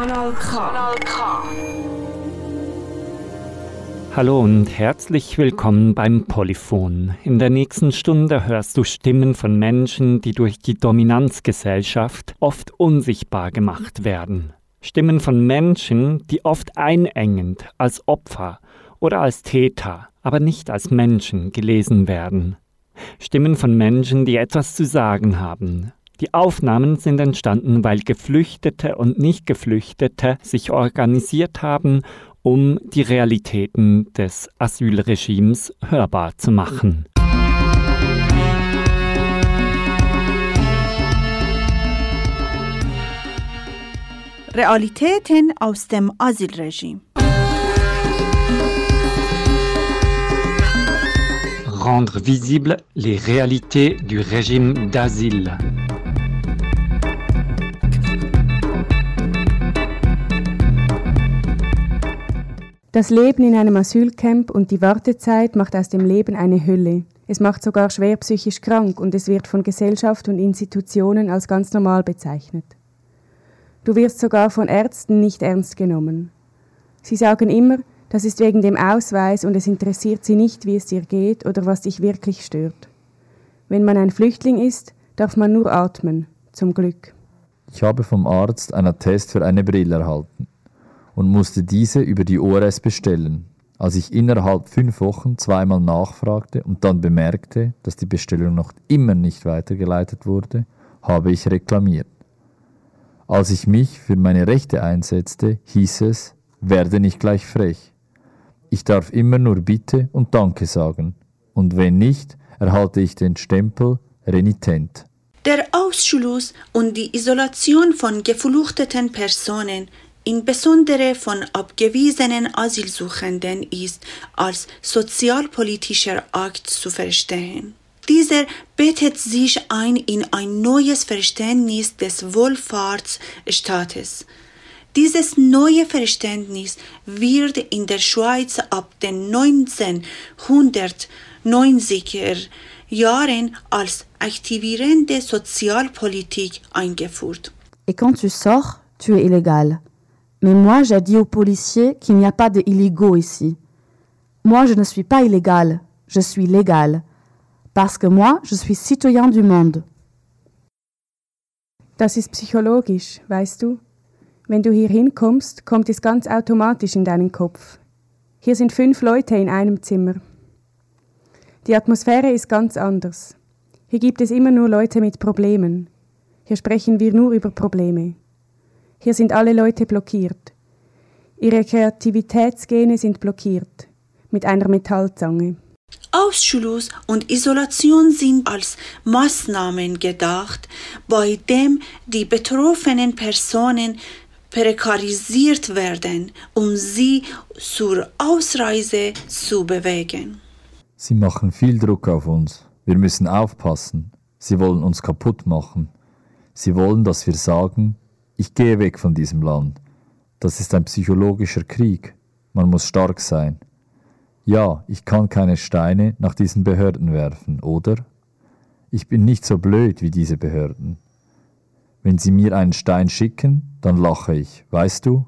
Kanal K. Kanal K. Hallo und herzlich willkommen beim Polyphon. In der nächsten Stunde hörst du Stimmen von Menschen, die durch die Dominanzgesellschaft oft unsichtbar gemacht werden. Stimmen von Menschen, die oft einengend als Opfer oder als Täter, aber nicht als Menschen gelesen werden. Stimmen von Menschen, die etwas zu sagen haben. Die Aufnahmen sind entstanden, weil Geflüchtete und Nicht-Geflüchtete sich organisiert haben um die Realitäten des Asylregimes hörbar zu machen. Realitäten aus dem Asylregime. Rendre visibles les réalités du régime d'asile. Das Leben in einem Asylcamp und die Wartezeit macht aus dem Leben eine Hölle. Es macht sogar schwer psychisch krank und es wird von Gesellschaft und Institutionen als ganz normal bezeichnet. Du wirst sogar von Ärzten nicht ernst genommen. Sie sagen immer, das ist wegen dem Ausweis und es interessiert sie nicht, wie es dir geht oder was dich wirklich stört. Wenn man ein Flüchtling ist, darf man nur atmen, zum Glück. Ich habe vom Arzt einen Attest für eine Brille erhalten und musste diese über die ORS bestellen. Als ich innerhalb fünf Wochen zweimal nachfragte und dann bemerkte, dass die Bestellung noch immer nicht weitergeleitet wurde, habe ich reklamiert. Als ich mich für meine Rechte einsetzte, hieß es, werde nicht gleich frech. Ich darf immer nur Bitte und Danke sagen. Und wenn nicht, erhalte ich den Stempel renitent. Der Ausschluss und die Isolation von gefluchteten Personen insbesondere von abgewiesenen Asylsuchenden ist als sozialpolitischer Akt zu verstehen. Dieser bettet sich ein in ein neues Verständnis des Wohlfahrtsstaates. Dieses neue Verständnis wird in der Schweiz ab den 1990er Jahren als aktivierende Sozialpolitik eingeführt. Et quand tu sors, tu es illégal. Mais moi, j'ai dit aux policiers qu'il n'y a pas de illégaux ici. Moi, je ne suis pas illégal, je suis légal. Parce que moi, je suis citoyen du monde. Das ist psychologisch, weißt du? Wenn du hier hinkommst, kommt es ganz automatisch in deinen Kopf. Hier sind fünf Leute in einem Zimmer. Die Atmosphäre ist ganz anders. Hier gibt es immer nur Leute mit Problemen. Hier sprechen wir nur über Probleme. Hier sind alle Leute blockiert. Ihre Kreativitätsgene sind blockiert. Mit einer Metallzange. Ausschluss und Isolation sind als Maßnahmen gedacht, bei dem die betroffenen Personen prekarisiert werden, um sie zur Ausreise zu bewegen. Sie machen viel Druck auf uns. Wir müssen aufpassen. Sie wollen uns kaputt machen. Sie wollen, dass wir sagen, ich gehe weg von diesem Land. Das ist ein psychologischer Krieg. Man muss stark sein. Ja, ich kann keine Steine nach diesen Behörden werfen, oder? Ich bin nicht so blöd wie diese Behörden. Wenn sie mir einen Stein schicken, dann lache ich, weißt du?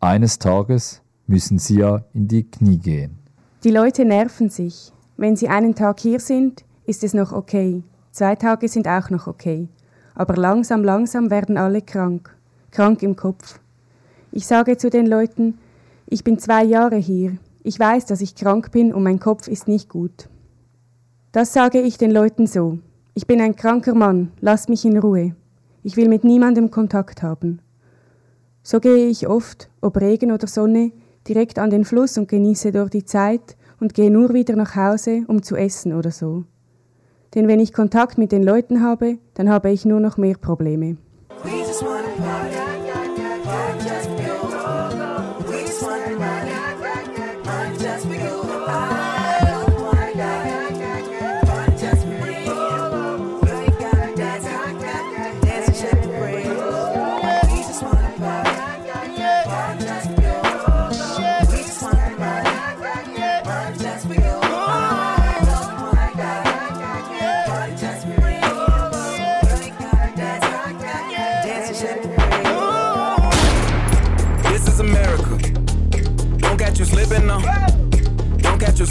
Eines Tages müssen sie ja in die Knie gehen. Die Leute nerven sich. Wenn sie einen Tag hier sind, ist es noch okay. Zwei Tage sind auch noch okay. Aber langsam, langsam werden alle krank krank im Kopf. Ich sage zu den Leuten, ich bin zwei Jahre hier, ich weiß, dass ich krank bin und mein Kopf ist nicht gut. Das sage ich den Leuten so. Ich bin ein kranker Mann, lass mich in Ruhe. Ich will mit niemandem Kontakt haben. So gehe ich oft, ob Regen oder Sonne, direkt an den Fluss und genieße dort die Zeit und gehe nur wieder nach Hause, um zu essen oder so. Denn wenn ich Kontakt mit den Leuten habe, dann habe ich nur noch mehr Probleme.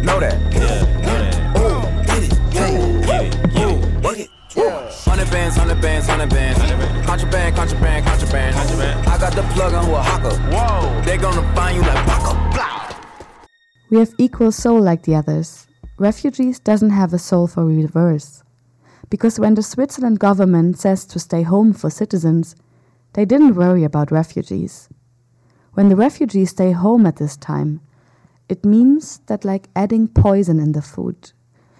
Ooh, know that. Yeah, know that. Ooh, get it. Yeah. Get it. Ooh, work it. Hundred bands, hundred bands, hundred bands. Contraband, contraband, contraband. Contraband. I got the plug on who a hawker. Whoa. They gonna find you like Paco. Blah. We have equal soul like the others. Refugees doesn't have a soul for reverse. Because when the Switzerland government says to stay home for citizens, they didn't worry about refugees. When the refugees stay home at this time, it means that like adding poison in the food.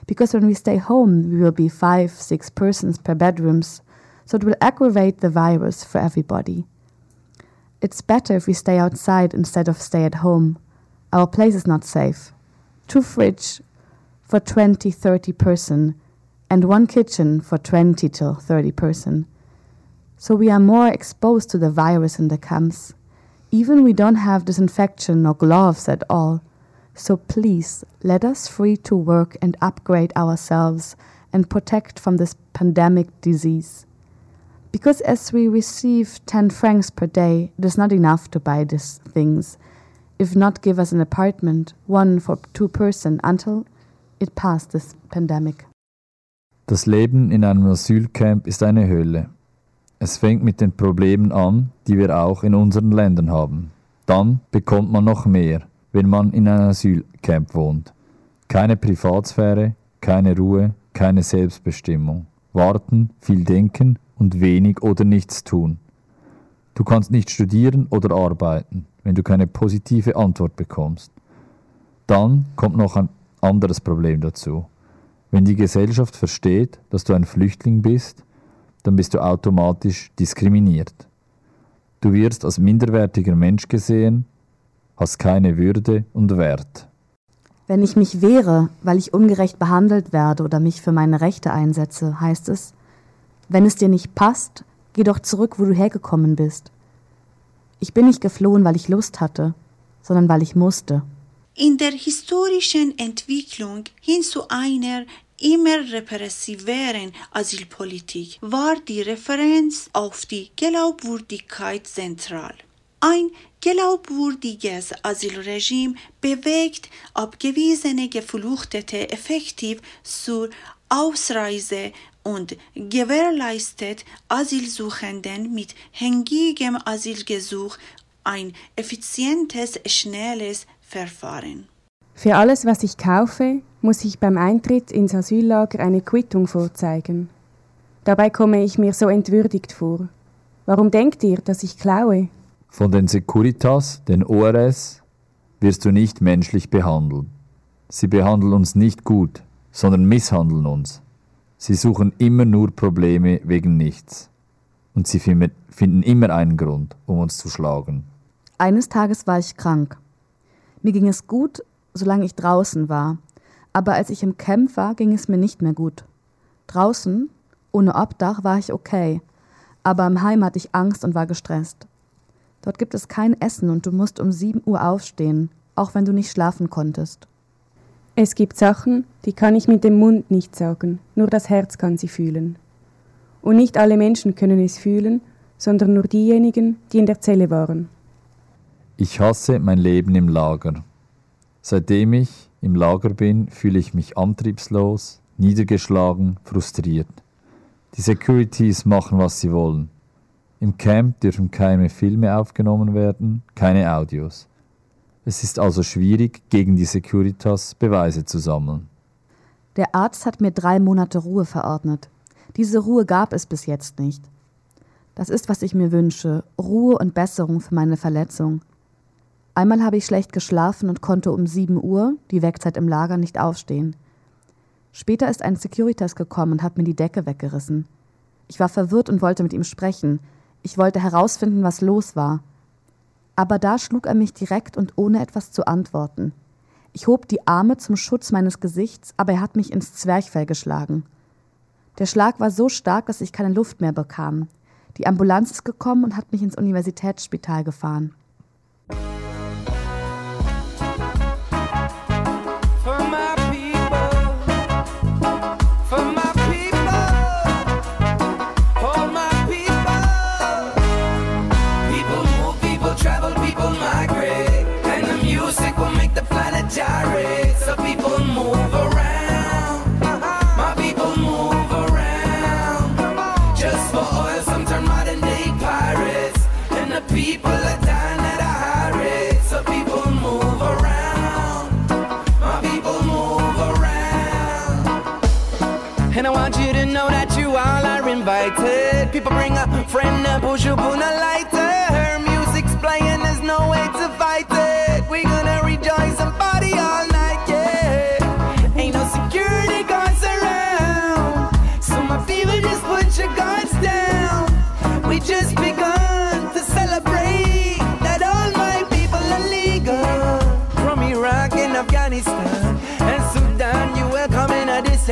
Because when we stay home, we will be five, six persons per bedrooms, so it will aggravate the virus for everybody. It's better if we stay outside instead of stay at home. Our place is not safe. Two fridge for 20, 30 person, and one kitchen for 20 till 30 person. So we are more exposed to the virus in the camps. Even we don't have disinfection or gloves at all. So please let us free to work and upgrade ourselves and protect from this pandemic disease. Because as we receive 10 francs per day, it is not enough to buy these things. If not, give us an apartment, one for two person, until it passed this pandemic. Das Leben in einem Asylcamp ist eine Hölle. Es fängt mit den Problemen an, die wir auch in unseren Ländern haben. Dann bekommt man noch mehr, wenn man in einem Asylcamp wohnt. Keine Privatsphäre, keine Ruhe, keine Selbstbestimmung. Warten, viel denken und wenig oder nichts tun. Du kannst nicht studieren oder arbeiten, wenn du keine positive Antwort bekommst. Dann kommt noch ein anderes Problem dazu. Wenn die Gesellschaft versteht, dass du ein Flüchtling bist, dann bist du automatisch diskriminiert. Du wirst als minderwertiger Mensch gesehen, hast keine Würde und Wert. Wenn ich mich wehre, weil ich ungerecht behandelt werde oder mich für meine Rechte einsetze, heißt es, wenn es dir nicht passt, geh doch zurück, wo du hergekommen bist. Ich bin nicht geflohen, weil ich Lust hatte, sondern weil ich musste. In der historischen Entwicklung hin zu einer immer repressiveren Asylpolitik war die Referenz auf die Glaubwürdigkeit zentral. Ein glaubwürdiges Asylregime bewegt abgewiesene Geflüchtete effektiv zur Ausreise und gewährleistet Asylsuchenden mit hängigem Asylgesuch ein effizientes, schnelles Verfahren. Für alles, was ich kaufe, muss ich beim Eintritt ins Asyllager eine Quittung vorzeigen. Dabei komme ich mir so entwürdigt vor. Warum denkt ihr, dass ich klaue? Von den Securitas, den ORS, wirst du nicht menschlich behandelt. Sie behandeln uns nicht gut, sondern misshandeln uns. Sie suchen immer nur Probleme wegen nichts. Und sie fin- finden immer einen Grund, um uns zu schlagen. Eines Tages war ich krank. Mir ging es gut, solange ich draußen war, aber als ich im Camp war, ging es mir nicht mehr gut. Draußen, ohne Obdach, war ich okay, aber im Heim hatte ich Angst und war gestresst. Dort gibt es kein Essen und du musst um 7 Uhr aufstehen, auch wenn du nicht schlafen konntest. Es gibt Sachen, die kann ich mit dem Mund nicht sagen, nur das Herz kann sie fühlen. Und nicht alle Menschen können es fühlen, sondern nur diejenigen, die in der Zelle waren. Ich hasse mein Leben im Lager. Seitdem ich im Lager bin, fühle ich mich antriebslos, niedergeschlagen, frustriert. Die Securities machen, was sie wollen. Im Camp dürfen keine Filme aufgenommen werden, keine Audios. Es ist also schwierig, gegen die Securitas Beweise zu sammeln. Der Arzt hat mir drei Monate Ruhe verordnet. Diese Ruhe gab es bis jetzt nicht. Das ist, was ich mir wünsche, Ruhe und Besserung für meine Verletzung. Einmal habe ich schlecht geschlafen und konnte um 7 Uhr, die Wegzeit im Lager, nicht aufstehen. Später ist ein Securitas gekommen und hat mir die Decke weggerissen. Ich war verwirrt und wollte mit ihm sprechen, ich wollte herausfinden, was los war. Aber da schlug er mich direkt und ohne etwas zu antworten. Ich hob die Arme zum Schutz meines Gesichts, aber er hat mich ins Zwerchfell geschlagen. Der Schlag war so stark, dass ich keine Luft mehr bekam. Die Ambulanz ist gekommen und hat mich ins Universitätsspital gefahren. Friend and push up on a lighter. Her music's playing, there's no way to fight it. We gonna rejoice and party all night, yeah. Ain't no security guards around. So my people just put your guards down. We just begun to celebrate that all my people are legal. From Iraq and Afghanistan and Sudan, you welcome in a this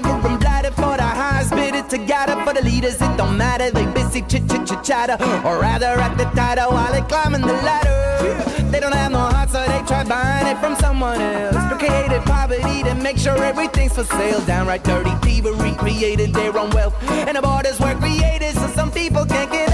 liver bladder for the highs, highest bidder together for the leaders. It don't matter, they busy chit chit chit chatter, or rather at the title while they climbing the ladder. They don't have no heart, so they try buying it from someone else. Created poverty to make sure everything's for sale. Downright dirty thievery created their own wealth, and the borders were created so some people can't get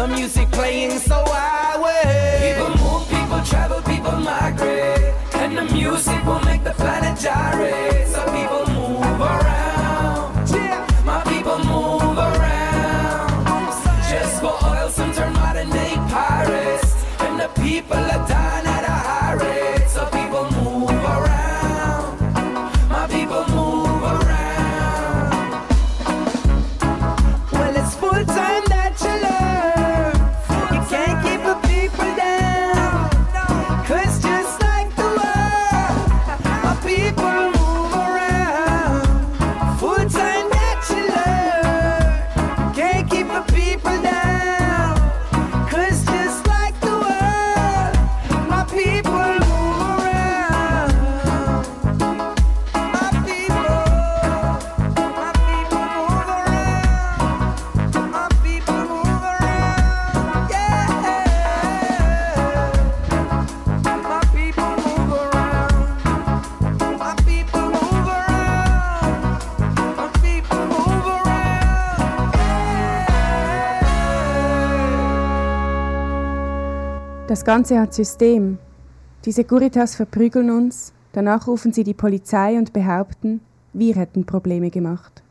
The music playing so I wait. People move, people travel, people migrate, and the music will make the planet gyrate. So Das Ganze hat System. Die Securitas verprügeln uns, danach rufen sie die Polizei und behaupten, wir hätten Probleme gemacht.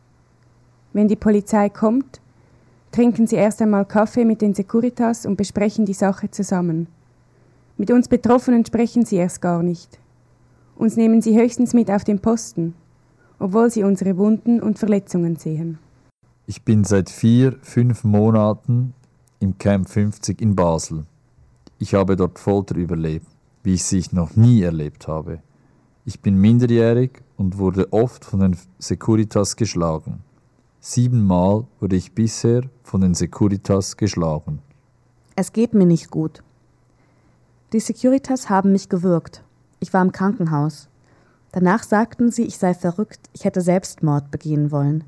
Wenn die Polizei kommt, trinken sie erst einmal Kaffee mit den Securitas und besprechen die Sache zusammen. Mit uns Betroffenen sprechen sie erst gar nicht. Uns nehmen sie höchstens mit auf den Posten, obwohl sie unsere Wunden und Verletzungen sehen. Ich bin seit vier, fünf Monaten im Camp 50 in Basel. Ich habe dort Folter überlebt, wie ich sie noch nie erlebt habe. Ich bin minderjährig und wurde oft von den Securitas geschlagen. Siebenmal wurde ich bisher von den Securitas geschlagen. Es geht mir nicht gut. Die Securitas haben mich gewürgt. Ich war im Krankenhaus. Danach sagten sie, ich sei verrückt, ich hätte Selbstmord begehen wollen.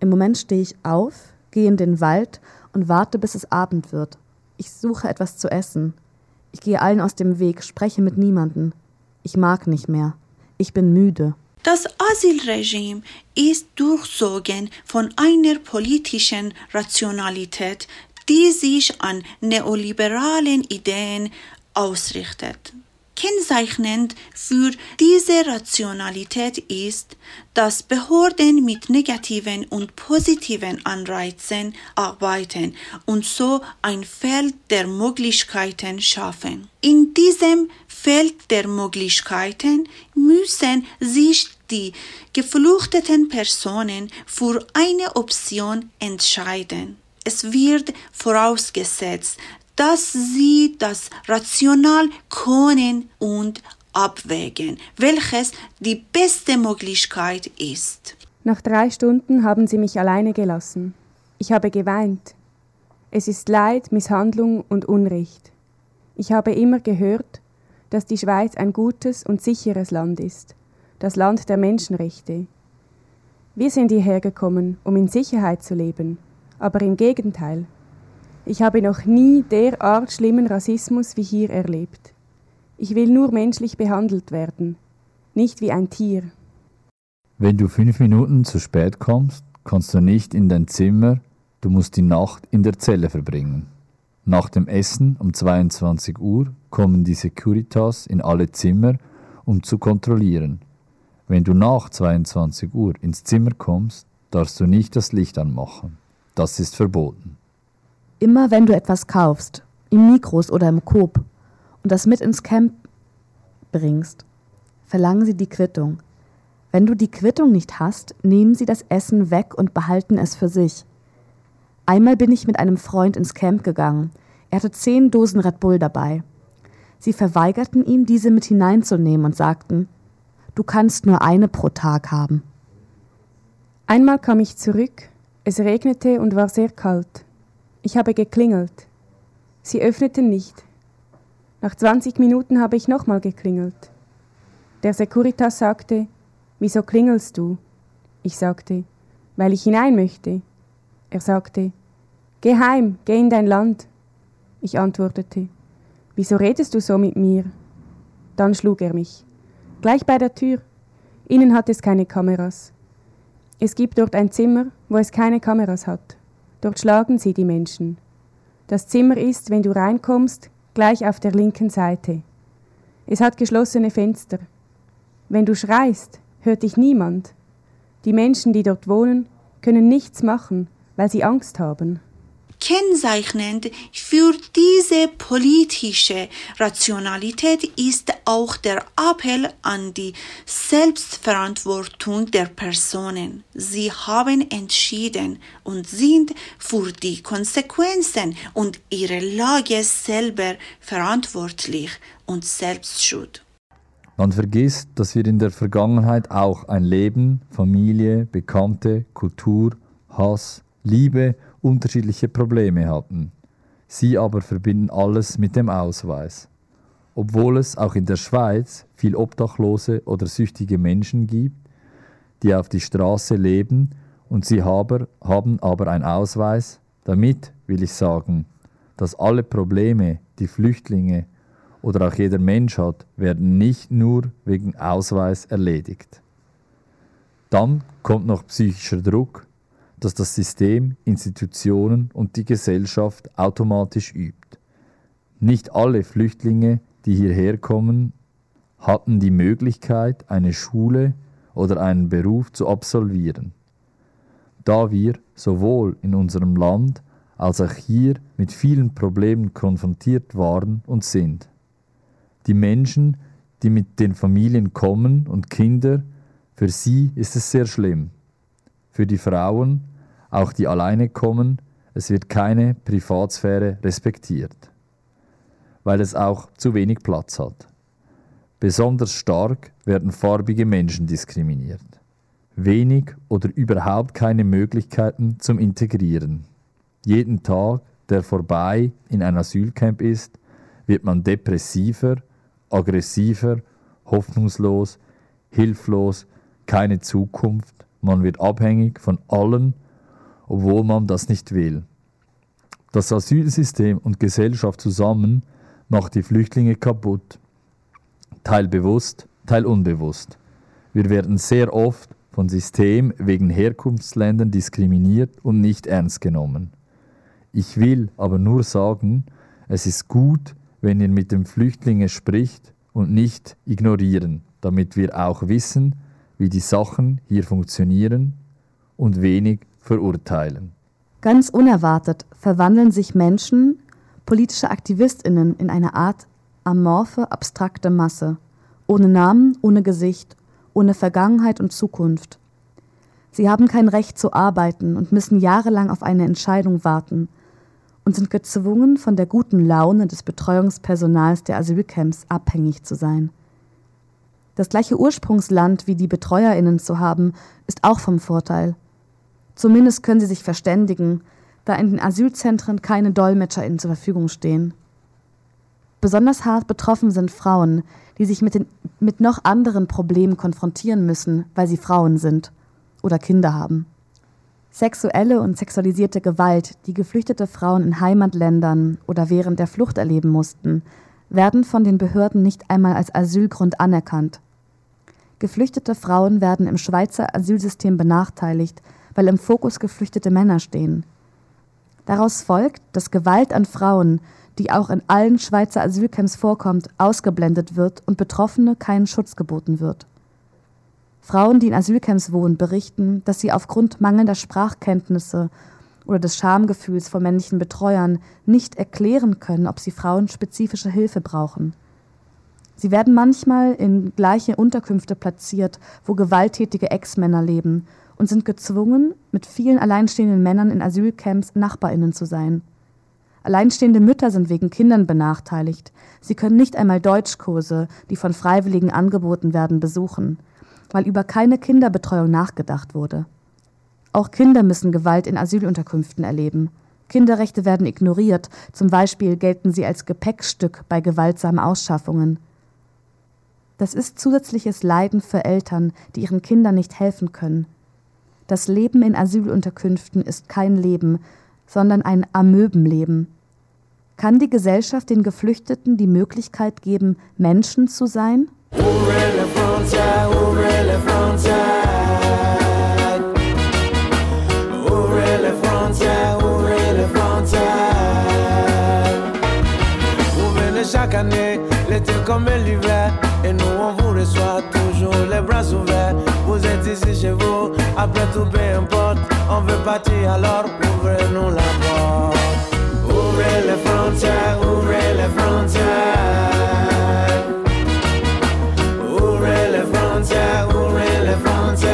Im Moment stehe ich auf, gehe in den Wald und warte, bis es Abend wird. Ich suche etwas zu essen. Ich gehe allen aus dem Weg, spreche mit niemanden. Ich mag nicht mehr. Ich bin müde. Das Asylregime ist durchzogen von einer politischen Rationalität, die sich an neoliberalen Ideen ausrichtet. Kennzeichnend für diese Rationalität ist, dass Behörden mit negativen und positiven Anreizen arbeiten und so ein Feld der Möglichkeiten schaffen. In diesem Feld der Möglichkeiten müssen sich die geflüchteten Personen für eine Option entscheiden. Es wird vorausgesetzt, dass sie das rational können und abwägen, welches die beste Möglichkeit ist. Nach drei Stunden haben sie mich alleine gelassen. Ich habe geweint. Es ist Leid, Misshandlung und Unrecht. Ich habe immer gehört, dass die Schweiz ein gutes und sicheres Land ist, das Land der Menschenrechte. Wir sind hierher gekommen, um in Sicherheit zu leben, aber im Gegenteil. Ich habe noch nie derart schlimmen Rassismus wie hier erlebt. Ich will nur menschlich behandelt werden, nicht wie ein Tier. Wenn du fünf Minuten zu spät kommst, kommst du nicht in dein Zimmer, du musst die Nacht in der Zelle verbringen. Nach dem Essen um 22 Uhr kommen die Securitas in alle Zimmer, um zu kontrollieren. Wenn du nach 22 Uhr ins Zimmer kommst, darfst du nicht das Licht anmachen. Das ist verboten. Immer wenn du etwas kaufst, im Mikros oder im Coop, und das mit ins Camp bringst, verlangen sie die Quittung. Wenn du die Quittung nicht hast, nehmen sie das Essen weg und behalten es für sich. Einmal bin ich mit einem Freund ins Camp gegangen. Er hatte zehn Dosen Red Bull dabei. Sie verweigerten ihm, diese mit hineinzunehmen und sagten, du kannst nur eine pro Tag haben. Einmal kam ich zurück, es regnete und war sehr kalt. Ich habe geklingelt. Sie öffneten nicht. Nach 20 Minuten habe ich nochmal geklingelt. Der Securitas sagte, Wieso klingelst du? Ich sagte, Weil ich hinein möchte. Er sagte, Geh heim, geh in dein Land. Ich antwortete, Wieso redest du so mit mir? Dann schlug er mich. Gleich bei der Tür. Innen hat es keine Kameras. Es gibt dort ein Zimmer, wo es keine Kameras hat. Dort schlagen sie die Menschen. Das Zimmer ist, wenn du reinkommst, gleich auf der linken Seite. Es hat geschlossene Fenster. Wenn du schreist, hört dich niemand. Die Menschen, die dort wohnen, können nichts machen, weil sie Angst haben. Kennzeichnend für diese politische Rationalität ist auch der Appell an die Selbstverantwortung der Personen. Sie haben entschieden und sind für die Konsequenzen und ihre Lage selber verantwortlich und selbstschuld. Man vergisst, dass wir in der Vergangenheit auch ein Leben, Familie, Bekannte, Kultur, Hass, Liebe unterschiedliche Probleme hatten. Sie aber verbinden alles mit dem Ausweis. Obwohl es auch in der Schweiz viel obdachlose oder süchtige Menschen gibt, die auf die Straße leben und sie haben, haben aber einen Ausweis, damit will ich sagen, dass alle Probleme, die Flüchtlinge oder auch jeder Mensch hat, werden nicht nur wegen Ausweis erledigt. Dann kommt noch psychischer Druck, dass das System, Institutionen und die Gesellschaft automatisch übt. Nicht alle Flüchtlinge, die hierher kommen, hatten die Möglichkeit, eine Schule oder einen Beruf zu absolvieren. Da wir sowohl in unserem Land als auch hier mit vielen Problemen konfrontiert waren und sind. Die Menschen, die mit den Familien kommen und Kinder, für sie ist es sehr schlimm. Für die Frauen, auch die alleine kommen, es wird keine Privatsphäre respektiert, weil es auch zu wenig Platz hat. Besonders stark werden farbige Menschen diskriminiert. Wenig oder überhaupt keine Möglichkeiten zum Integrieren. Jeden Tag, der vorbei in ein Asylcamp ist, wird man depressiver, aggressiver, hoffnungslos, hilflos, keine Zukunft, man wird abhängig von allen, obwohl man das nicht will. Das Asylsystem und Gesellschaft zusammen macht die Flüchtlinge kaputt, teil bewusst, teil unbewusst. Wir werden sehr oft von System wegen Herkunftsländern diskriminiert und nicht ernst genommen. Ich will aber nur sagen, es ist gut, wenn ihr mit den Flüchtlingen spricht und nicht ignorieren, damit wir auch wissen, wie die Sachen hier funktionieren und wenig verurteilen. Ganz unerwartet verwandeln sich Menschen, politische Aktivistinnen, in eine Art amorphe, abstrakte Masse, ohne Namen, ohne Gesicht, ohne Vergangenheit und Zukunft. Sie haben kein Recht zu arbeiten und müssen jahrelang auf eine Entscheidung warten und sind gezwungen, von der guten Laune des Betreuungspersonals der Asylcamps abhängig zu sein. Das gleiche Ursprungsland wie die Betreuerinnen zu haben, ist auch vom Vorteil. Zumindest können sie sich verständigen, da in den Asylzentren keine DolmetscherInnen zur Verfügung stehen. Besonders hart betroffen sind Frauen, die sich mit, den, mit noch anderen Problemen konfrontieren müssen, weil sie Frauen sind oder Kinder haben. Sexuelle und sexualisierte Gewalt, die geflüchtete Frauen in Heimatländern oder während der Flucht erleben mussten, werden von den Behörden nicht einmal als Asylgrund anerkannt. Geflüchtete Frauen werden im Schweizer Asylsystem benachteiligt, weil im Fokus geflüchtete Männer stehen. Daraus folgt, dass Gewalt an Frauen die auch in allen Schweizer Asylcamps vorkommt, ausgeblendet wird und Betroffene keinen Schutz geboten wird. Frauen, die in Asylcamps wohnen, berichten, dass sie aufgrund mangelnder Sprachkenntnisse oder des Schamgefühls vor männlichen Betreuern nicht erklären können, ob sie frauenspezifische Hilfe brauchen. Sie werden manchmal in gleiche Unterkünfte platziert, wo gewalttätige Ex-Männer leben und sind gezwungen, mit vielen alleinstehenden Männern in Asylcamps Nachbarinnen zu sein. Alleinstehende Mütter sind wegen Kindern benachteiligt. Sie können nicht einmal Deutschkurse, die von Freiwilligen angeboten werden, besuchen, weil über keine Kinderbetreuung nachgedacht wurde. Auch Kinder müssen Gewalt in Asylunterkünften erleben. Kinderrechte werden ignoriert, zum Beispiel gelten sie als Gepäckstück bei gewaltsamen Ausschaffungen. Das ist zusätzliches Leiden für Eltern, die ihren Kindern nicht helfen können. Das Leben in Asylunterkünften ist kein Leben, sondern ein Amöbenleben. Kann die Gesellschaft den Geflüchteten die Möglichkeit geben, Menschen zu sein? Comme l'hiver, et après tout peu importe, on veut partir alors ouvrez-nous la porte. Ouvrez les frontières, ouvrez les frontières. Ouvrez les frontières, ouvrez les frontières.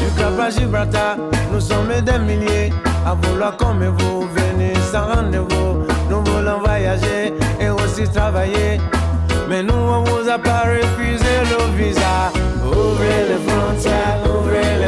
Du Cap à Gibraltar, nous sommes des milliers à vouloir comme vous venir sans rendez-vous. Nous voulons voyager et aussi travailler. Mais nous, on vous a pas refusé le visa.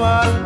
fun.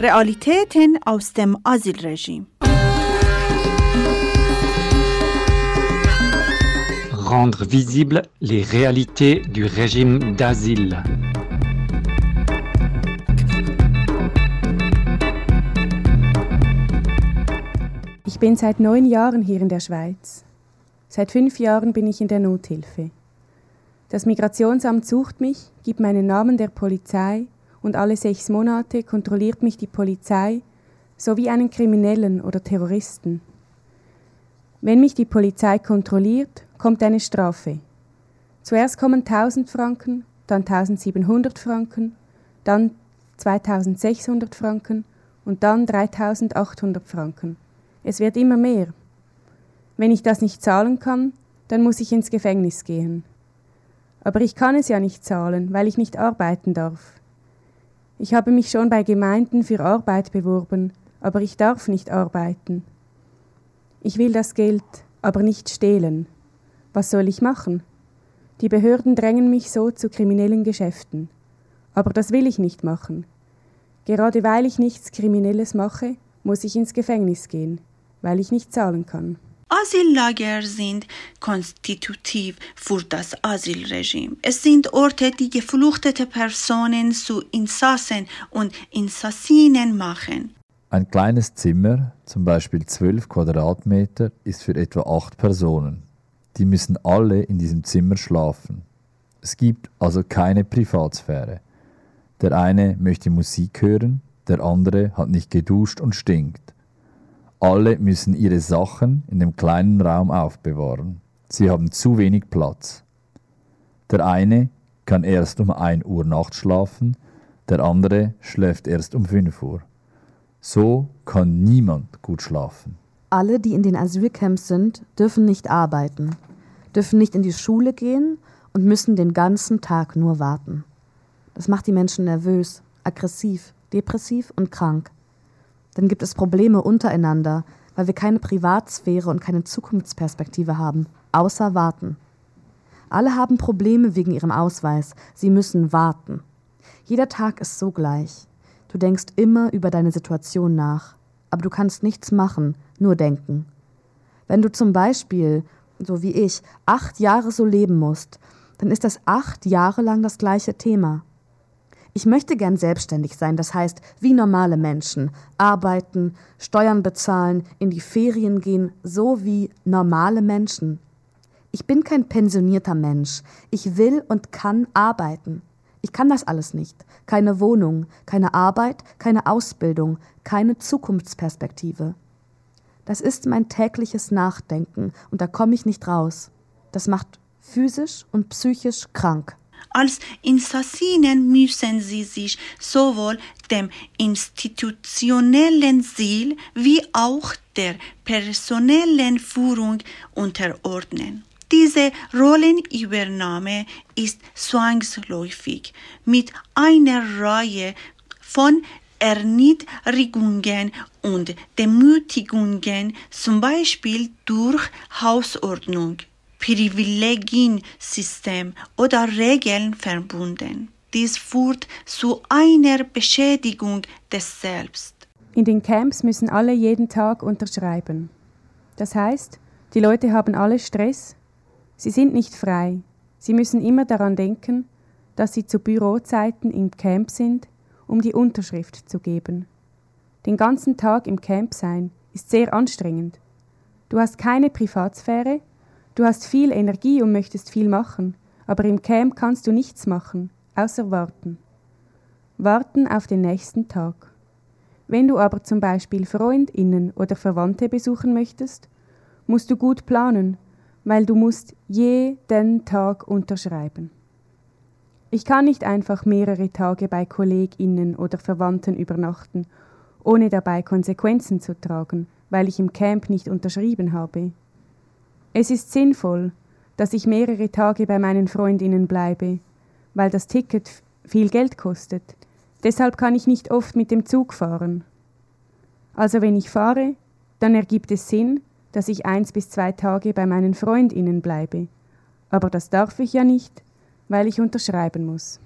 Realitäten aus dem Asylregime. Rendre visibles les réalités du régime d'asile. Ich bin seit neun Jahren hier in der Schweiz. Seit fünf Jahren bin ich in der Nothilfe. Das Migrationsamt sucht mich, gibt meinen Namen der Polizei und alle sechs Monate kontrolliert mich die Polizei sowie einen Kriminellen oder Terroristen. Wenn mich die Polizei kontrolliert, kommt eine Strafe. Zuerst kommen 1000 Franken, dann 1700 Franken, dann 2600 Franken und dann 3800 Franken. Es wird immer mehr. Wenn ich das nicht zahlen kann, dann muss ich ins Gefängnis gehen. Aber ich kann es ja nicht zahlen, weil ich nicht arbeiten darf. Ich habe mich schon bei Gemeinden für Arbeit beworben, aber ich darf nicht arbeiten. Ich will das Geld, aber nicht stehlen. Was soll ich machen? Die Behörden drängen mich so zu kriminellen Geschäften. Aber das will ich nicht machen. Gerade weil ich nichts Kriminelles mache, muss ich ins Gefängnis gehen, weil ich nicht zahlen kann. Asyllager sind konstitutiv für das Asylregime. Es sind Orte, die gefluchtete Personen zu Insassen und Insassinen machen. Ein kleines Zimmer, zum Beispiel 12 Quadratmeter, ist für etwa acht Personen. Die müssen alle in diesem Zimmer schlafen. Es gibt also keine Privatsphäre. Der eine möchte Musik hören, der andere hat nicht geduscht und stinkt. Alle müssen ihre Sachen in dem kleinen Raum aufbewahren. Sie haben zu wenig Platz. Der eine kann erst um 1 Uhr nachts schlafen, der andere schläft erst um 5 Uhr. So kann niemand gut schlafen. Alle, die in den Asylcamps sind, dürfen nicht arbeiten, dürfen nicht in die Schule gehen und müssen den ganzen Tag nur warten. Das macht die Menschen nervös, aggressiv, depressiv und krank. Dann gibt es Probleme untereinander, weil wir keine Privatsphäre und keine Zukunftsperspektive haben, außer warten. Alle haben Probleme wegen ihrem Ausweis, sie müssen warten. Jeder Tag ist so gleich. Du denkst immer über deine Situation nach, aber du kannst nichts machen, nur denken. Wenn du zum Beispiel, so wie ich, acht Jahre so leben musst, dann ist das acht Jahre lang das gleiche Thema. Ich möchte gern selbstständig sein, das heißt, wie normale Menschen, arbeiten, Steuern bezahlen, in die Ferien gehen, so wie normale Menschen. Ich bin kein pensionierter Mensch. Ich will und kann arbeiten. Ich kann das alles nicht. Keine Wohnung, keine Arbeit, keine Ausbildung, keine Zukunftsperspektive. Das ist mein tägliches Nachdenken und da komme ich nicht raus. Das macht physisch und psychisch krank. Als Insassinen müssen sie sich sowohl dem institutionellen Ziel wie auch der personellen Führung unterordnen. Diese Rollenübernahme ist zwangsläufig mit einer Reihe von Erniedrigungen und Demütigungen, zum Beispiel durch Hausordnung, Privilegiensystem oder Regeln verbunden. Dies führt zu einer Beschädigung des Selbst. In den Camps müssen alle jeden Tag unterschreiben. Das heißt, die Leute haben alle Stress, sie sind nicht frei, sie müssen immer daran denken, dass sie zu Bürozeiten im Camp sind, um die Unterschrift zu geben. Den ganzen Tag im Camp sein ist sehr anstrengend. Du hast keine Privatsphäre, du hast viel Energie und möchtest viel machen, aber im Camp kannst du nichts machen, außer warten. Warten auf den nächsten Tag. Wenn du aber zum Beispiel Freundinnen oder Verwandte besuchen möchtest, musst du gut planen, weil du musst jeden Tag unterschreiben. Ich kann nicht einfach mehrere Tage bei Kolleginnen oder Verwandten übernachten, ohne dabei Konsequenzen zu tragen, weil ich im Camp nicht unterschrieben habe. Es ist sinnvoll, dass ich mehrere Tage bei meinen Freundinnen bleibe, weil das Ticket viel Geld kostet. Deshalb kann ich nicht oft mit dem Zug fahren. Also wenn ich fahre, dann ergibt es Sinn, dass ich eins bis zwei Tage bei meinen Freundinnen bleibe. Aber das darf ich ja nicht, weil ich unterschreiben muss.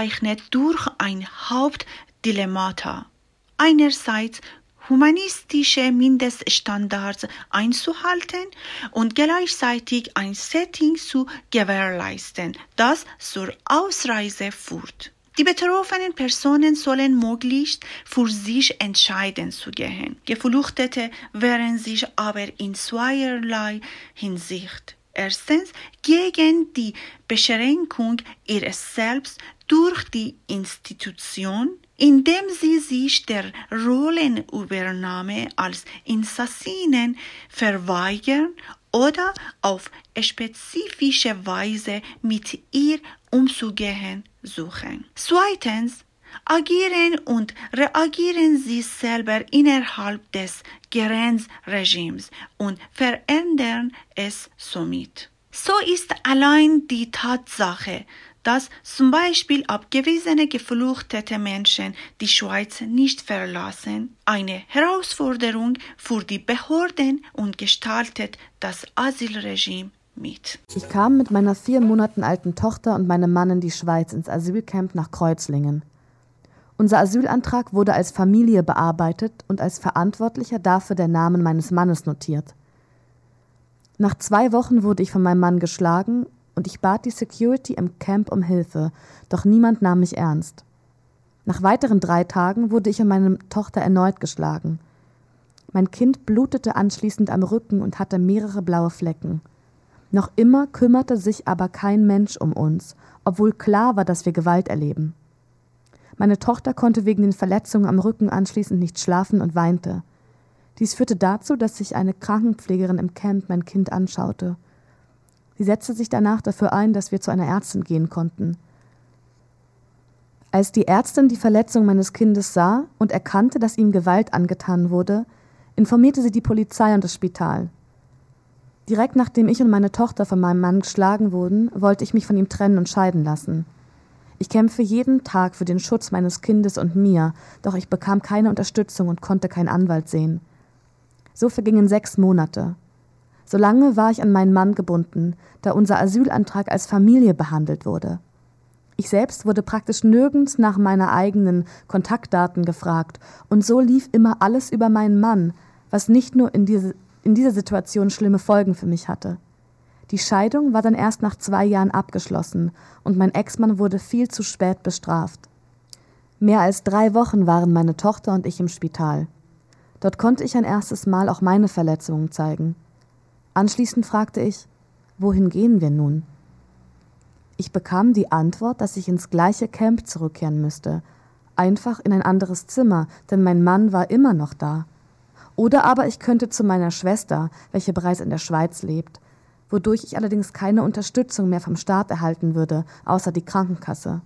Gekennzeichnet durch ein Hauptdilemmata. Einerseits humanistische Mindeststandards einzuhalten und gleichzeitig ein Setting zu gewährleisten, das zur Ausreise führt. Die betroffenen Personen sollen möglichst für sich entscheiden zu gehen. Geflüchtete wehren sich aber in zweierlei Hinsicht. Erstens gegen die Beschränkung ihres Selbst durch die Institution, indem sie sich der Rollenübernahme als Assassinen verweigern oder auf spezifische Weise mit ihr umzugehen suchen. Zweitens agieren und reagieren sie selber innerhalb des Grenzregimes und verändern es somit. So ist allein die Tatsache, dass zum Beispiel abgewiesene geflüchtete Menschen die Schweiz nicht verlassen, eine Herausforderung für die Behörden und gestaltet das Asylregime mit. Ich kam mit meiner vier Monaten alten Tochter und meinem Mann in die Schweiz ins Asylcamp nach Kreuzlingen. Unser Asylantrag wurde als Familie bearbeitet und als Verantwortlicher dafür der Namen meines Mannes notiert. Nach zwei Wochen wurde ich von meinem Mann geschlagen und ich bat die Security im Camp um Hilfe, doch niemand nahm mich ernst. Nach weiteren drei Tagen wurde ich und meine Tochter erneut geschlagen. Mein Kind blutete anschließend am Rücken und hatte mehrere blaue Flecken. Noch immer kümmerte sich aber kein Mensch um uns, obwohl klar war, dass wir Gewalt erleben. Meine Tochter konnte wegen den Verletzungen am Rücken anschließend nicht schlafen und weinte. Dies führte dazu, dass sich eine Krankenpflegerin im Camp mein Kind anschaute. Sie setzte sich danach dafür ein, dass wir zu einer Ärztin gehen konnten. Als die Ärztin die Verletzung meines Kindes sah und erkannte, dass ihm Gewalt angetan wurde, informierte sie die Polizei und das Spital. Direkt nachdem ich und meine Tochter von meinem Mann geschlagen wurden, wollte ich mich von ihm trennen und scheiden lassen. Ich kämpfe jeden Tag für den Schutz meines Kindes und mir, doch ich bekam keine Unterstützung und konnte keinen Anwalt sehen. So vergingen sechs Monate. Solange war ich an meinen Mann gebunden, da unser Asylantrag als Familie behandelt wurde. Ich selbst wurde praktisch nirgends nach meiner eigenen Kontaktdaten gefragt, und so lief immer alles über meinen Mann, was nicht nur in, diese, in dieser Situation schlimme Folgen für mich hatte. Die Scheidung war dann erst nach zwei Jahren abgeschlossen und mein Ex-Mann wurde viel zu spät bestraft. Mehr als drei Wochen waren meine Tochter und ich im Spital. Dort konnte ich ein erstes Mal auch meine Verletzungen zeigen. Anschließend fragte ich, wohin gehen wir nun? Ich bekam die Antwort, dass ich ins gleiche Camp zurückkehren müsste, einfach in ein anderes Zimmer, denn mein Mann war immer noch da. Oder aber ich könnte zu meiner Schwester, welche bereits in der Schweiz lebt, wodurch ich allerdings keine Unterstützung mehr vom Staat erhalten würde, außer die Krankenkasse.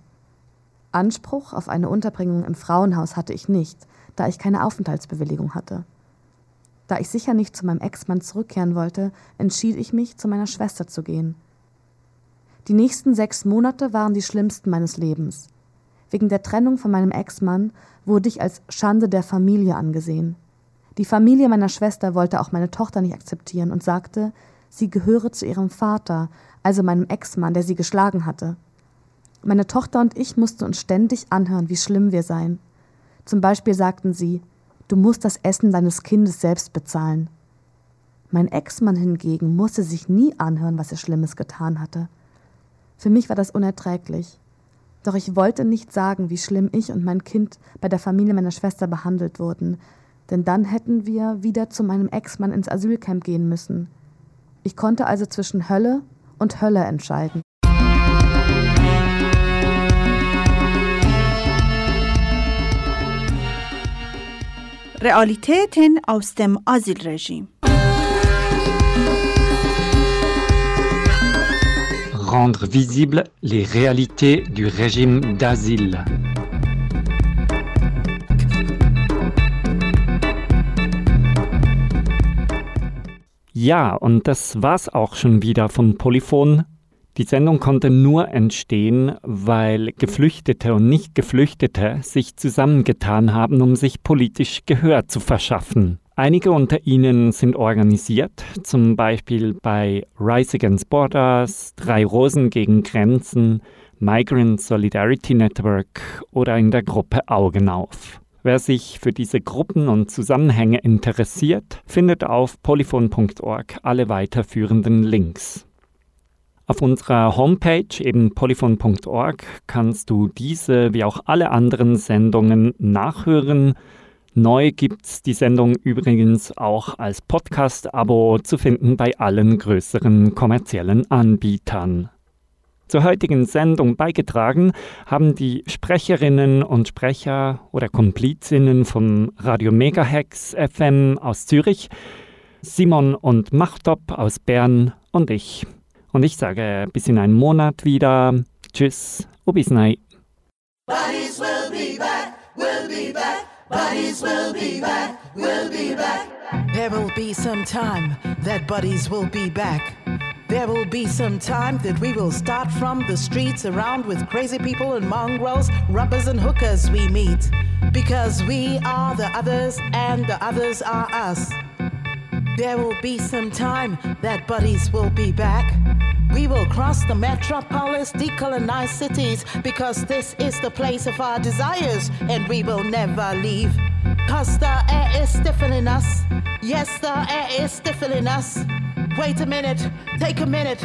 Anspruch auf eine Unterbringung im Frauenhaus hatte ich nicht, da ich keine Aufenthaltsbewilligung hatte. Da ich sicher nicht zu meinem Ex-Mann zurückkehren wollte, entschied ich mich, zu meiner Schwester zu gehen. Die nächsten sechs Monate waren die schlimmsten meines Lebens. Wegen der Trennung von meinem Ex-Mann wurde ich als Schande der Familie angesehen. Die Familie meiner Schwester wollte auch meine Tochter nicht akzeptieren und sagte, sie gehöre zu ihrem Vater, also meinem Ex-Mann, der sie geschlagen hatte. Meine Tochter und ich mussten uns ständig anhören, wie schlimm wir seien. Zum Beispiel sagten sie, du musst das Essen deines Kindes selbst bezahlen. Mein Ex-Mann hingegen musste sich nie anhören, was er Schlimmes getan hatte. Für mich war das unerträglich. Doch ich wollte nicht sagen, wie schlimm ich und mein Kind bei der Familie meiner Schwester behandelt wurden, denn dann hätten wir wieder zu meinem Ex-Mann ins Asylcamp gehen müssen. Ich konnte also zwischen Hölle und Hölle entscheiden. Realitäten aus dem Asylregime. Rendre visibles les réalités du régime d'asile. Ja, und das war's auch schon wieder von Polyphon. Die Sendung konnte nur entstehen, weil Geflüchtete und Nicht-Geflüchtete sich zusammengetan haben, um sich politisch Gehör zu verschaffen. Einige unter ihnen sind organisiert, zum Beispiel bei Rise Against Borders, Drei Rosen gegen Grenzen, Migrant Solidarity Network oder in der Gruppe Augen auf. Wer sich für diese Gruppen und Zusammenhänge interessiert, findet auf polyphon.org alle weiterführenden Links. Auf unserer Homepage, eben polyphon.org, kannst du diese wie auch alle anderen Sendungen nachhören. Neu gibt's die Sendung übrigens auch als Podcast-Abo zu finden bei allen größeren kommerziellen Anbietern. Zur heutigen Sendung beigetragen haben die Sprecherinnen und Sprecher oder Komplizinnen vom Radio Megahex FM aus Zürich, Simon und Machtop aus Bern und ich. Und ich sage bis in einen Monat wieder Tschüss und bis nein. Buddies will be back, will be back. Buddies will be back, will be back. There will be some time that buddies will be back. There will be some time that we will start from the streets around with crazy people and mongrels, rubbers and hookers we meet. Because we are the others and the others are us. There will be some time that buddies will be back. We will cross the metropolis, decolonize cities, because this is the place of our desires, and we will never leave. Cause the air is stiffening us. Yes, the air is stiffening us. Wait a minute, take a minute,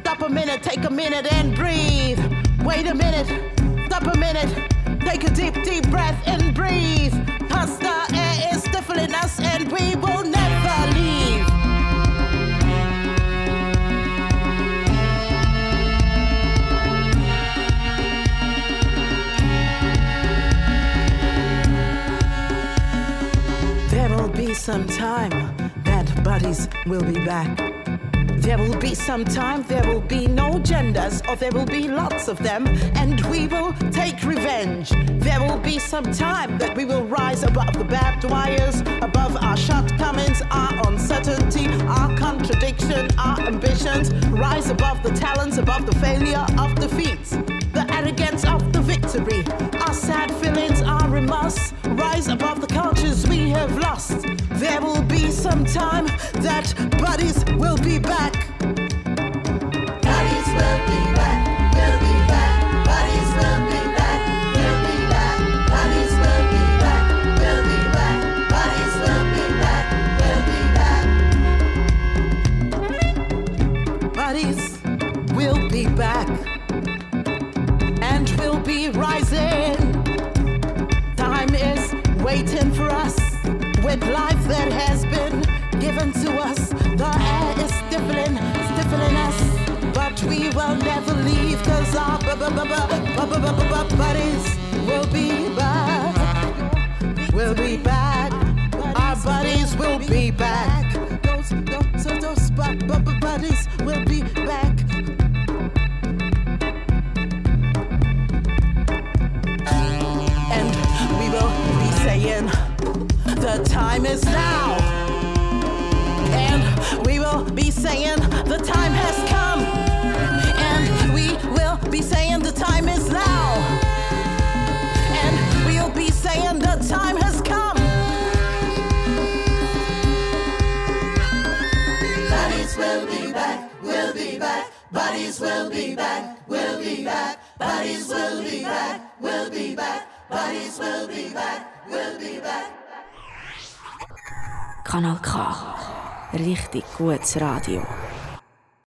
stop a minute, take a minute and breathe. Wait a minute, stop a minute, take a deep, deep breath and breathe. Cause the air is stiffening us, and we will never some time that buddies will be back. There will be some time there will be no genders, or there will be lots of them, and we will take revenge. There will be some time that we will rise above the barbed wires, above our shortcomings, our uncertainty, our contradiction, our ambitions, rise above the talents, above the failure of defeats, the arrogance of the victory, our sad feelings, our remorse, rise above the cultures we have lost. There will be some time that buddies will be back. Buddies will be Radio.